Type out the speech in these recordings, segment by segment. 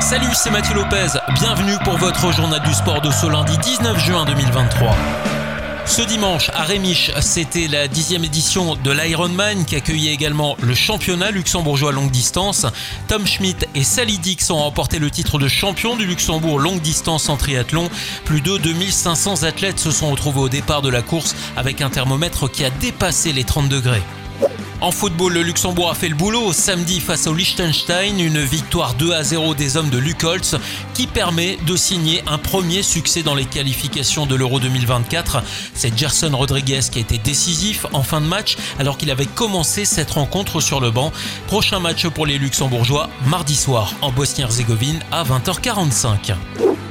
Salut, c'est Mathieu Lopez. Bienvenue pour votre journal du sport de ce lundi 19 juin 2023. Ce dimanche à Rémiche, c'était la dixième édition de l'Ironman qui accueillait également le championnat luxembourgeois longue distance. Tom Schmidt et Sally Dix ont remporté le titre de champion du Luxembourg longue distance en triathlon. Plus de 2500 athlètes se sont retrouvés au départ de la course avec un thermomètre qui a dépassé les 30 degrés. En football, le Luxembourg a fait le boulot samedi face au Liechtenstein, une victoire 2 à 0 des hommes de Luc Holtz qui permet de signer un premier succès dans les qualifications de l'Euro 2024. C'est Gerson Rodriguez qui a été décisif en fin de match alors qu'il avait commencé cette rencontre sur le banc. Prochain match pour les Luxembourgeois mardi soir en Bosnie-Herzégovine à 20h45.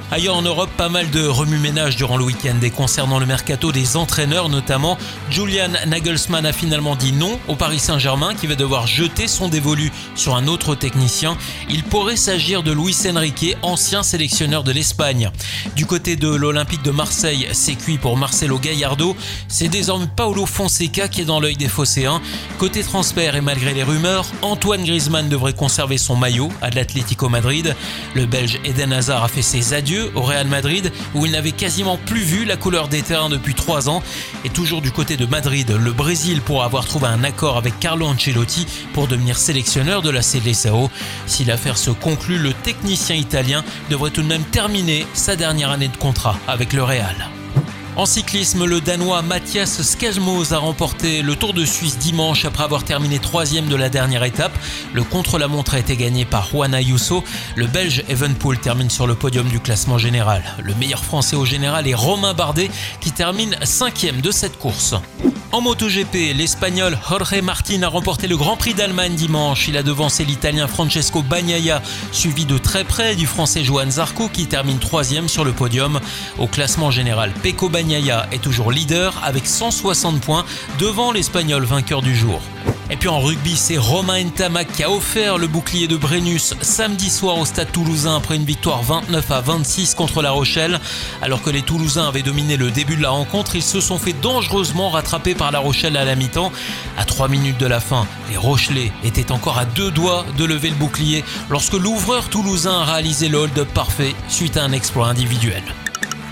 Ailleurs en Europe, pas mal de remue-ménage durant le week-end et concernant le mercato des entraîneurs notamment, Julian Nagelsmann a finalement dit non au Paris Saint-Germain qui va devoir jeter son dévolu sur un autre technicien. Il pourrait s'agir de Luis Enrique, ancien sélectionneur de l'Espagne. Du côté de l'Olympique de Marseille, c'est cuit pour Marcelo Gallardo. C'est désormais Paolo Fonseca qui est dans l'œil des Phocéens. Côté transfert et malgré les rumeurs, Antoine Griezmann devrait conserver son maillot à l'Atlético Madrid. Le Belge Eden Hazard a fait ses adieux au Real Madrid où il n'avait quasiment plus vu la couleur des terrains depuis trois ans. Et toujours du côté de Madrid, le Brésil pourra avoir trouvé un accord avec Carlo Ancelotti pour devenir sélectionneur de la Seleção. Si l'affaire se conclut, le technicien italien devrait tout de même terminer sa dernière année de contrat avec le Real. En cyclisme, le Danois Mathias Skelmos a remporté le Tour de Suisse dimanche après avoir terminé troisième de la dernière étape. Le contre-la-montre a été gagné par Juan Ayuso. Le Belge Evenpool termine sur le podium du classement général. Le meilleur français au général est Romain Bardet qui termine cinquième de cette course. En MotoGP, l'Espagnol Jorge Martin a remporté le Grand Prix d'Allemagne dimanche. Il a devancé l'Italien Francesco Bagnaia, suivi de très près du Français Johan Zarco qui termine troisième sur le podium. Au classement général, Est toujours leader avec 160 points devant l'Espagnol vainqueur du jour. Et puis en rugby, c'est Romain Ntamak qui a offert le bouclier de Brennus samedi soir au stade toulousain après une victoire 29 à 26 contre La Rochelle. Alors que les Toulousains avaient dominé le début de la rencontre, ils se sont fait dangereusement rattraper par La Rochelle à la mi-temps. À 3 minutes de la fin, les Rochelais étaient encore à deux doigts de lever le bouclier lorsque l'ouvreur toulousain a réalisé le hold-up parfait suite à un exploit individuel.